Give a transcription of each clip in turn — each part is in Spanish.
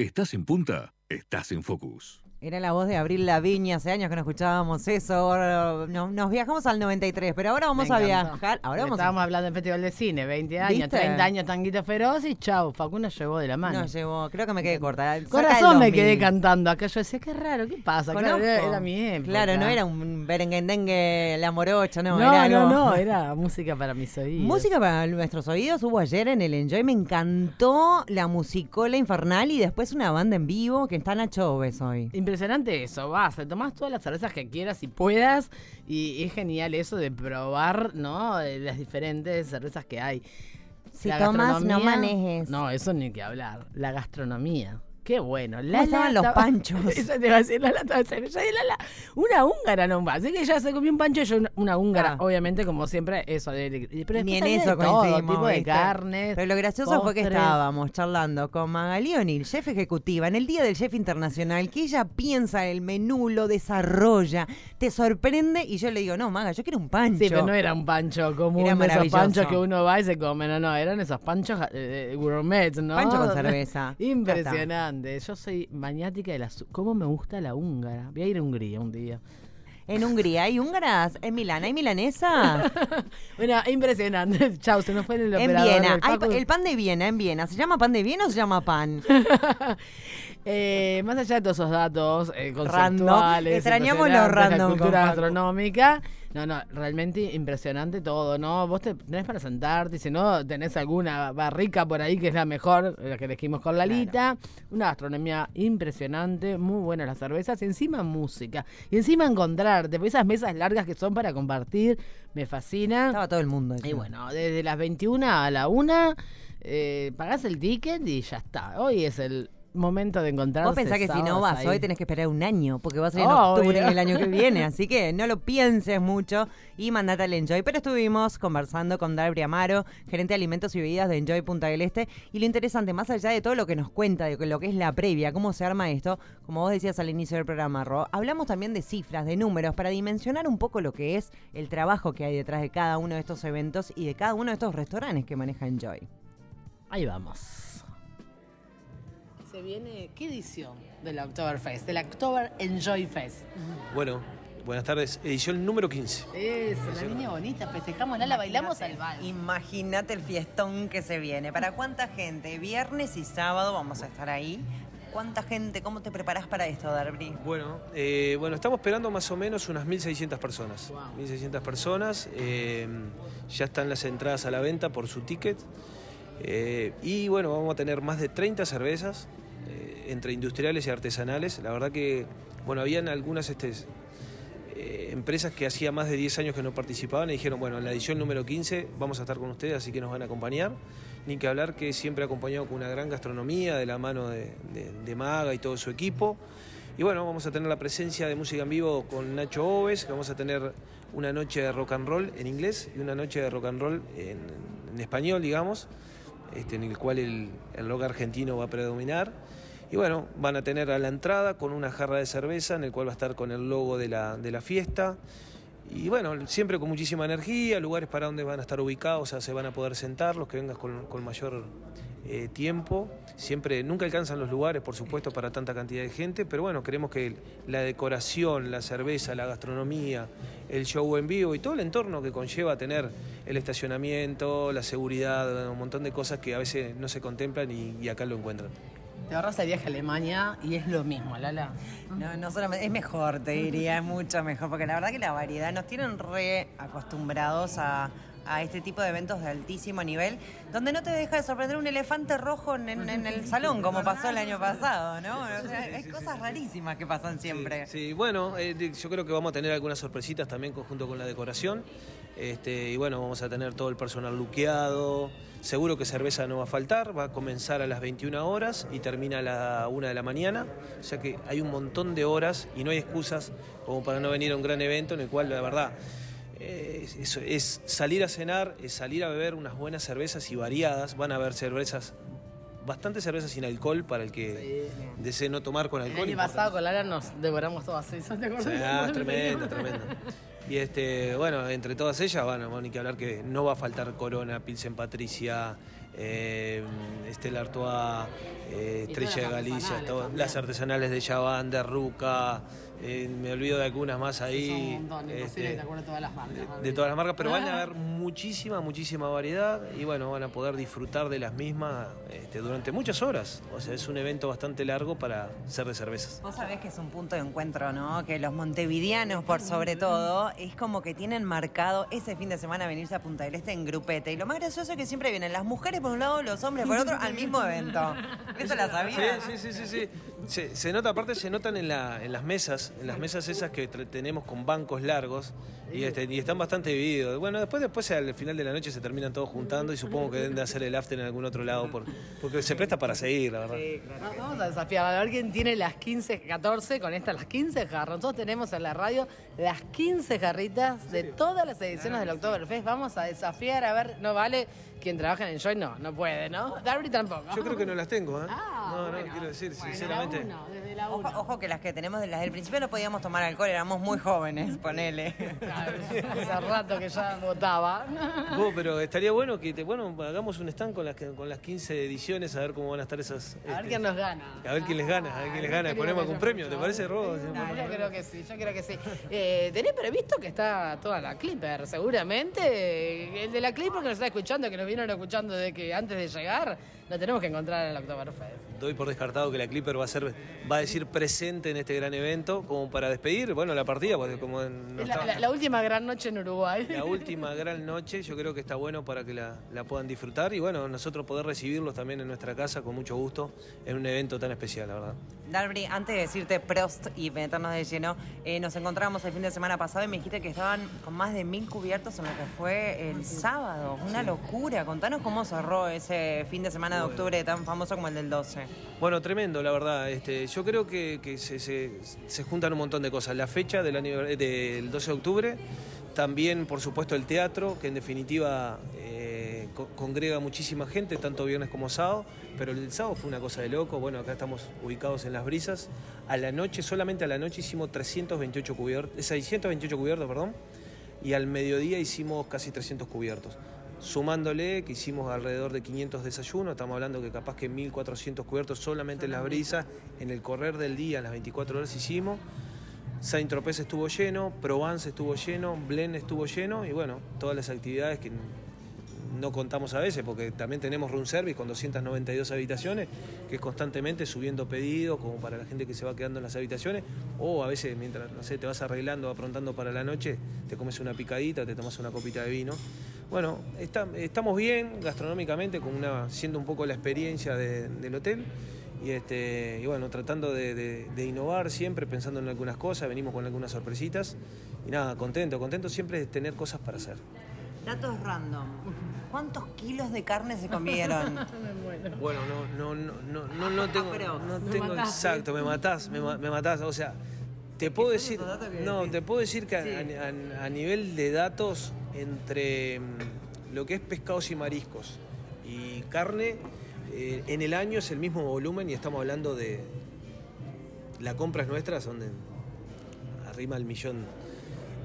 ¿Estás en punta? Estás en Focus. Era la voz de Abril Laviña, hace años que no escuchábamos eso. Nos, nos viajamos al 93, pero ahora vamos Me a encantó. viajar. Ahora vamos Estábamos a... hablando del Festival de Cine, 20 años, ¿Viste? 30 años, Tanguito Feroz y chau, Facundo llevó de la mano. Nos llevó, creo que me quedé corta. Con cerca del razón me 2000. quedé cantando acá. Yo decía, qué raro, ¿qué pasa? Claro, era, era mi época. Claro, no era un berenguendengue, la morocha, no, No, era no, algo- no, era música para mis oídos. Música para nuestros oídos hubo ayer en el Enjoy, me encantó la musicola infernal y después una banda en vivo que está Nacho Oves hoy. Impresionante eso, vas, te tomás todas las cervezas que quieras y puedas y es genial eso de probar, ¿no? De Las diferentes cervezas que hay. Si La tomas, no manejes. No, eso ni que hablar. La gastronomía. Qué bueno. ¿Cómo estaban los panchos? Eso te iba a decir, Lala estaba diciendo, yo de Lala, una húngara nomás. Así que ella se comió un pancho y yo una, una húngara. Ah. Obviamente, como siempre, eso. De, de- pero Ni en eso de todo, coincidimos. tipo de carnes. Pero lo gracioso fue que estábamos charlando con Magali O'Neill, chef ejecutiva, en el Día del Chef Internacional, que ella piensa el menú, lo desarrolla, te sorprende y yo le digo, no, Maga, yo quiero un pancho. Sí, pero no era un pancho común, Era de esos panchos que uno va y se come. No, no, eran esos panchos eh, gourmet, ¿no? Pancho con cerveza. Impresionante. Yo soy maniática de la... su- ¿Cómo me gusta la húngara? Voy a ir a Hungría un día. En Hungría hay húngaras, en Milán hay milanesas, Bueno, impresionante. Chau, se nos fue el en Viena. Hay el pan de Viena en Viena. ¿Se llama pan de Viena o se llama pan? Eh, más allá de todos esos datos eh, Random. conceptuales, Extrañamos lo random la cultura gastronómica. No, no, realmente impresionante todo, ¿no? Vos te tenés para sentarte, si no, tenés alguna barrica por ahí que es la mejor, la que elegimos con Lalita. Una gastronomía impresionante, muy buenas las cervezas, y encima música. Y encima encontrarte, esas mesas largas que son para compartir, me fascina. Estaba todo el mundo. Y bueno, desde las 21 a la 1, eh, pagás el ticket y ya está. Hoy es el momento de encontrarse. Vos pensás que si no vas ahí. hoy tenés que esperar un año, porque va a ser en Obvio. octubre el año que viene, así que no lo pienses mucho y mandate al Enjoy. Pero estuvimos conversando con Darby Amaro, gerente de alimentos y bebidas de Enjoy Punta del Este, y lo interesante, más allá de todo lo que nos cuenta, de lo que es la previa, cómo se arma esto, como vos decías al inicio del programa, Ro, hablamos también de cifras, de números, para dimensionar un poco lo que es el trabajo que hay detrás de cada uno de estos eventos y de cada uno de estos restaurantes que maneja Enjoy. Ahí vamos. Se viene, ¿qué edición del Oktoberfest? Del October Enjoy Fest. Bueno, buenas tardes. Edición número 15. Eso, la niña bonita, festejamos, la bailamos al vals. Imagínate el fiestón que se viene. ¿Para cuánta gente? Viernes y sábado vamos a estar ahí. ¿Cuánta gente? ¿Cómo te preparás para esto, Darby? Bueno, eh, bueno, estamos esperando más o menos unas 1.600 personas. Wow. 1.600 personas. eh, ya están las entradas a la venta por su ticket. Eh, y bueno, vamos a tener más de 30 cervezas, entre industriales y artesanales. La verdad que, bueno, habían algunas este, eh, empresas que hacía más de 10 años que no participaban y dijeron, bueno, en la edición número 15 vamos a estar con ustedes, así que nos van a acompañar. Ni que hablar que siempre acompañado con una gran gastronomía de la mano de, Maga y todo su equipo. Y bueno, vamos a tener la presencia de música en vivo con Nacho Oves, vamos a tener una noche de rock and roll en inglés y una noche de rock and roll en, en español, digamos, este, en el cual el, el rock argentino va a predominar. Y bueno, van a tener a la entrada con una jarra de cerveza en el cual va a estar con el logo de la, de la fiesta. Y bueno, siempre con muchísima energía, lugares para donde van a estar ubicados, o sea, se van a poder sentar, los que vengas con, mayor eh, tiempo. Siempre, nunca alcanzan los lugares, por supuesto, para tanta cantidad de gente, pero bueno, queremos que la decoración, la cerveza, la gastronomía, el show en vivo y todo el entorno que conlleva tener el estacionamiento, la seguridad, un montón de cosas que a veces no se contemplan y acá lo encuentran. Te ahorras el viaje a Alemania y es lo mismo, Lala. No, no solamente, es mejor, te diría, es mucho mejor, porque la verdad que la variedad nos tienen re acostumbrados a, a este tipo de eventos de altísimo nivel, donde no te deja de sorprender un elefante rojo en, en- en el salón, como pasó el año pasado, ¿no? O sea, hay cosas rarísimas que pasan siempre. Sí, sí, bueno, eh, yo creo que vamos a tener algunas sorpresitas también junto con la decoración. Este, y bueno, vamos a tener todo el personal luqueado. Seguro que cerveza no va a faltar, va a comenzar a las 21 horas y termina a la 1 de la mañana. O sea que hay un montón de horas y no hay excusas como para no venir a un gran evento en el cual la verdad eh, es, es- es salir a cenar, es salir a beber unas buenas cervezas y variadas. Van a haber cervezas, bastante cervezas sin alcohol para el que desee no tomar con El alcohol. año importante. pasado con Lala nos devoramos todas esas, ¿te acuerdas? Sí, ah, es tremendo, tremendo. Y este, bueno, entre todas ellas, bueno, bueno, ni que hablar que no va a faltar Corona, Pilsen Patricia, eh, Estela Artois, eh, Estrella de todas las Galicia, artesanales todo- las artesanales de Chaván, de Ruca, eh, me olvido de algunas más ahí. Son un montón, imposible este, que te acuerdes todas las marcas. de, de todas las marcas, pero van a haber muchísima, muchísima variedad y bueno, van a poder disfrutar de las mismas este, durante muchas horas. O sea, es un evento bastante largo para ser de cervezas. Vos sabés que es un punto de encuentro, ¿no? Que los montevideanos, por sobre todo, es como que tienen marcado ese fin de semana venirse a Punta del Este en grupete. Y lo más gracioso es que siempre vienen las mujeres por un lado, los hombres por otro, al mismo evento. ¿Eso la Sí, sabías? sí, sí, sí, sí. Se, se nota, aparte se notan en, la, en las mesas, en las mesas esas que tenemos con bancos largos y, este, y están bastante divididos. Bueno, después, después al final de la noche se terminan todos juntando y supongo que deben de hacer el after en algún otro lado por- porque se presta para seguir, la verdad. Va- Vamos a desafiar, a ver quién tiene las 15, 14, con estas las 15 jarras. Nosotros tenemos en la radio las 15 jarritas de todas las ediciones del Oktoberfest. Vamos a desafiar, a ver, no vale, quien trabaja en Enjoy no, no puede, ¿no? Darby tampoco. Yo creo que no las tengo, ¿eh? Ah, no, no, bueno. quiero decir, Bueno, sinceramente. Desde la uno, desde la Ojo, uno. ojo que las que tenemos, las del principio no podíamos tomar alcohol, éramos muy jóvenes, ponele. Claro, Hace rato que ya votaba. Vos, pero estaría bueno que te, bueno, hagamos un stand con las, con las 15 ediciones, a ver cómo van a estar esas. A ver este, quién nos gana. A ver quién les gana, a ver quién les gana. Creo Ponemos algún premio, mucho. ¿te parece, Robo? Yo creo que sí, yo creo que sí. Eh, ¿Tenés previsto que está toda la Clipper? Seguramente. El de la Clipper que nos está escuchando, que nos vinieron escuchando de que antes de llegar, lo tenemos que encontrar en el Oktoberfest. Doy por descartado que la Clipper va a ser, va a decir presente en este gran evento, como para despedir, bueno, la partida, porque como no la, la- la última gran noche en Uruguay. la última gran noche, yo creo que está bueno para que la, la puedan disfrutar y bueno, nosotros poder recibirlos también en nuestra casa con mucho gusto en un evento tan especial, la verdad. Darby, antes de decirte Prost y meternos de lleno, eh, nos encontramos el fin de semana pasado y me dijiste que estaban con más de mil cubiertos en lo que fue el sábado. Una locura. Contanos cómo cerró ese fin de semana de octubre tan famoso como el del 12. Bueno, tremendo, la verdad. Este, yo creo que, que se, se- se juntan un montón de cosas. La fecha del, aniver- del 12 de octubre, también, por supuesto, el teatro, que en definitiva eh, co- congrega muchísima gente, tanto viernes como sábado. Pero el sábado fue una cosa de loco. Bueno, acá estamos ubicados en Las Brisas. A la noche, solamente a la noche hicimos 328 cubiertos, 628 cubiertos, perdón. Y al mediodía hicimos casi 300 cubiertos. Sumándole que hicimos alrededor de 500 desayunos, estamos hablando que capaz que 1400 cubiertos solamente en las brisas, en el correr del día, en las 24 horas hicimos. Saint Tropez estuvo lleno, Provence estuvo lleno, Blen estuvo lleno y bueno, todas las actividades que no contamos a veces porque también tenemos room service con 292 habitaciones que es constantemente subiendo pedidos como para la gente que se va quedando en las habitaciones o a veces mientras no sé te vas arreglando aprontando para la noche te comes una picadita te tomas una copita de vino bueno está- estamos bien gastronómicamente con una siendo un poco la experiencia de- del hotel y, este, y bueno, tratando de, de- de innovar siempre, pensando en algunas cosas, venimos con algunas sorpresitas. Y nada, contento, contento siempre de tener cosas para hacer. Datos random. ¿Cuántos kilos de carne se comieron? Bueno, no, no, no, no, no, no tengo, pero no me tengo exacto, me matás, me, ma- me matás. O sea, te puedo decir, no, te puedo decir que a- Sí. a, a- a nivel de datos entre mm, lo que es pescados y mariscos y carne, eh, en el año es el mismo volumen y estamos hablando de la compra es nuestra, son de arriba el millón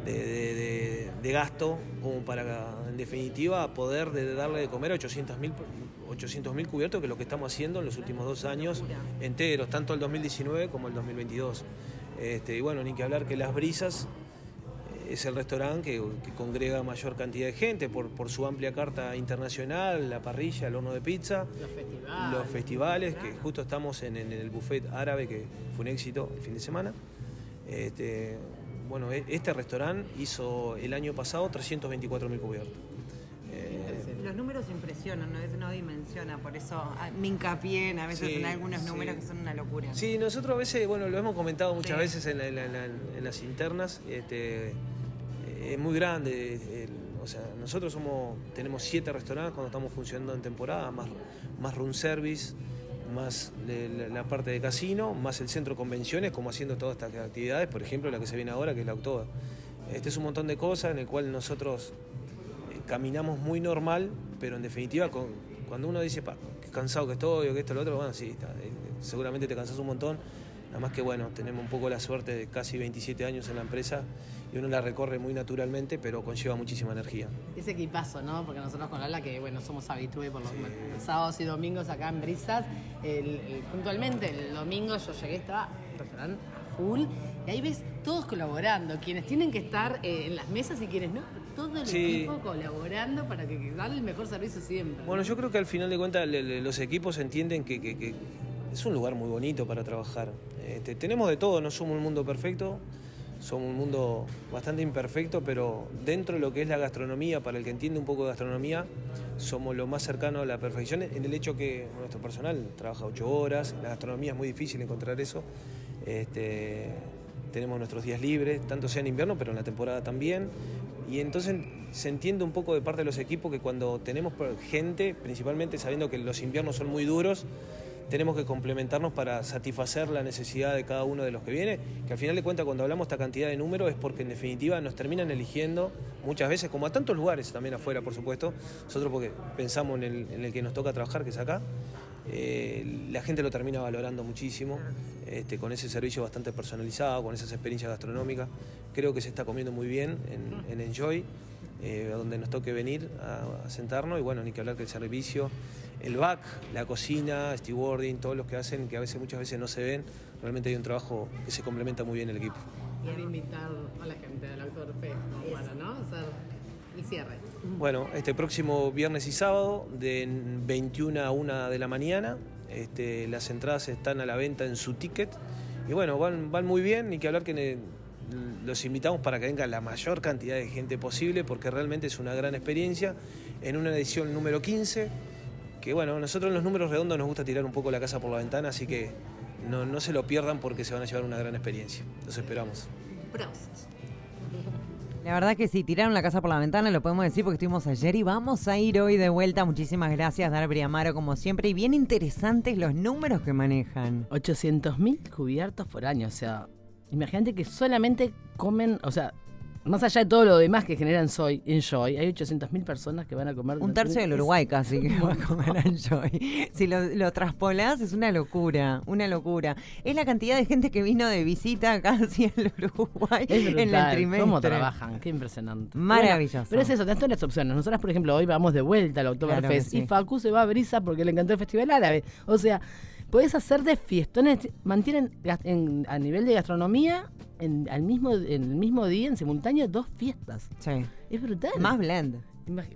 de, de- de- de gasto como para, en definitiva, poder de darle de comer a 800 mil cubiertos, que es lo que estamos haciendo en los últimos dos años enteros, tanto el 2019 como el 2022. Este, y bueno, ni que hablar que Las Brisas es el restaurante que, que congrega mayor cantidad de gente por, por su amplia carta internacional, la parrilla, el horno de pizza Los festivales. los festivales, que justo estamos en, en el buffet árabe, que fue un éxito el fin de semana. Este, bueno, e- este restaurante hizo el año pasado 324 mil cubiertos. Eh, Los números impresionan, ¿no? No dimensiona, por eso ah, me hincapié en a veces Sí, en algunos sí. números que son una locura. Sí, nosotros a veces, bueno, lo hemos comentado muchas Sí. veces en, la- en la- en la- en las internas, este, es muy grande. o sea, nosotros somos, tenemos siete restaurantes cuando estamos funcionando en temporada, más, más room service, más la, parte de casino, más el centro convenciones, como haciendo todas estas actividades, por ejemplo, la que se viene ahora, que es la October. Este es un montón de cosas en el cual nosotros eh, caminamos muy normal, pero en definitiva, cuando uno dice, pa, qué cansado que estoy, o que esto, lo otro, bueno, sí, está, eh, seguramente te cansas un montón. Además que bueno, tenemos un poco la suerte de casi 27 años en la empresa y uno la recorre muy naturalmente, pero conlleva muchísima energía. Ese equipazo, ¿no? Porque nosotros con Lala, que bueno, somos habitués por los sábados y domingos acá en Brisas, el- el- puntualmente el domingo yo llegué, estaba el restaurante a full, y ahí ves todos colaborando, quienes tienen que estar eh, en las mesas y quienes no, todo el Sí. equipo colaborando para que, que darle el mejor servicio siempre. Bueno, ¿no? yo creo que al final de cuentas le- le- los equipos entienden que, que- que es un lugar muy bonito para trabajar. Este, tenemos de todo, no somos un mundo perfecto, somos un mundo bastante imperfecto, pero dentro de lo que es la gastronomía, para el que entiende un poco de gastronomía, somos lo más cercano a la perfección en el hecho que nuestro personal trabaja ocho horas, la gastronomía es muy difícil encontrar eso. Este, tenemos nuestros días libres, tanto sea en invierno, pero en la temporada también. Y entonces se entiende un poco de parte de los equipos que cuando tenemos gente, principalmente sabiendo que los inviernos son muy duros, tenemos que complementarnos para satisfacer la necesidad de cada uno de los que viene, que al final de cuentas cuando hablamos esta cantidad de números es porque en definitiva nos terminan eligiendo muchas veces, como a tantos lugares también afuera, por supuesto, nosotros porque pensamos en el, en el que nos toca trabajar, que es acá, eh, la gente lo termina valorando muchísimo, este, con ese servicio bastante personalizado, con esas experiencias gastronómicas. Creo que se está comiendo muy bien en, en Enjoy, eh, donde nos toque venir a, a sentarnos y bueno, ni que hablar que el servicio, el back, la cocina, stewarding, todos los que hacen, que a veces muchas veces no se ven, realmente hay un trabajo que se complementa muy bien el equipo. Quiero invitar a la gente del Oktoberfest como para, ¿no? Hacer el cierre. Bueno, este próximo viernes y sábado, de 21 a 1 de la mañana, este, las entradas están a la venta en su ticket. Y bueno, van, van muy bien, ni que hablar que ne- los invitamos para que venga la mayor cantidad de gente posible, porque realmente es una gran experiencia. En una edición número 15, que bueno, nosotros en los números redondos nos gusta tirar un poco la casa por la ventana, así que no, no se lo pierdan porque se van a llevar una gran experiencia. Los esperamos. Prost. La verdad que sí, tiraron la casa por la ventana, lo podemos decir porque estuvimos ayer y vamos a ir hoy de vuelta. Muchísimas gracias, Darby Amaro, como siempre. Y bien interesantes los números que manejan. 800.000 cubiertos por año. O sea, imagínate que solamente comen, o sea, más allá de todo lo demás que generan Soy, Enjoy, hay 800.000 personas que van a comer. Un tercio del Uruguay casi que va a comer Enjoy. Si lo, lo traspolás es una locura, una locura. Es la cantidad de gente que vino de visita casi al Uruguay en el trimestre. ¿Cómo trabajan? Qué impresionante. Maravilloso. Bueno, pero es eso, tenés todas las opciones. Nosotras, por ejemplo, hoy vamos de vuelta al Oktoberfest Claro sí. y Facu se va a Brisa porque le encantó el Festival Árabe. O sea, podés hacer de fiestones, mantienen en- a nivel de gastronomía en, al mismo, en el mismo día, en simultáneo, dos fiestas. Sí. Es brutal. Más blend.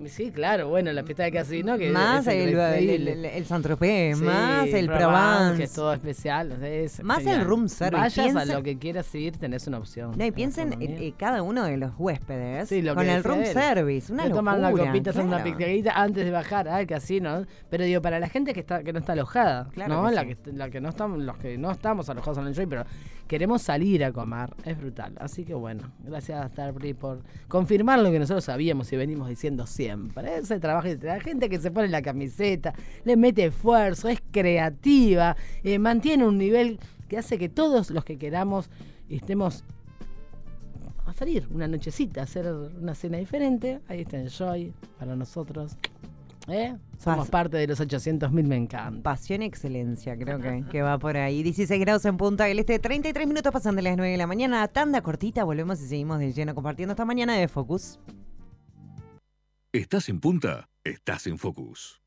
Sí, claro, bueno, la fiesta de casino que más es el, el, el, el Sí, más el Provence, Provence. que es todo especial. es Más el room service. Vayas a lo que quieras ir, tenés una opción. No, y En piensen en cada uno de los huéspedes Sí, lo con el room él. service. Una locura. toman una copita, hacen una claro. picadita antes de bajar al casino. Pero digo, para la gente que está que no está alojada, Claro ¿no? que la, sí. que, la que no estamos, los que no estamos alojados en el Enjoy, pero queremos salir a comer. Es brutal. Así que bueno, gracias Starbury por confirmar lo que nosotros sabíamos y venimos diciendo siempre. Ese trabajo, la gente que se pone la camiseta, le mete esfuerzo, es creativa, eh, mantiene un nivel que hace que todos los que queramos estemos a salir una nochecita, a hacer una cena diferente. Ahí está Enjoy para nosotros. ¿Eh? Somos Pas- parte de los 800.000, me encanta. Pasión y excelencia, creo que, que va por ahí. 16 grados en Punta del Este, 33 minutos pasan de las 9 de la mañana. Tanda cortita, volvemos y seguimos de lleno compartiendo esta mañana de Focus. Estás en punta, estás en Focus.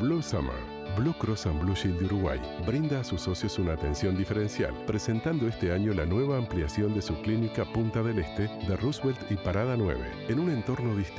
Blue Summer, Blue Cross and Blue Shield de Uruguay, brinda a sus socios una atención diferencial, presentando este año la nueva ampliación de su clínica Punta del Este de Roosevelt y Parada 9, en un entorno distinto.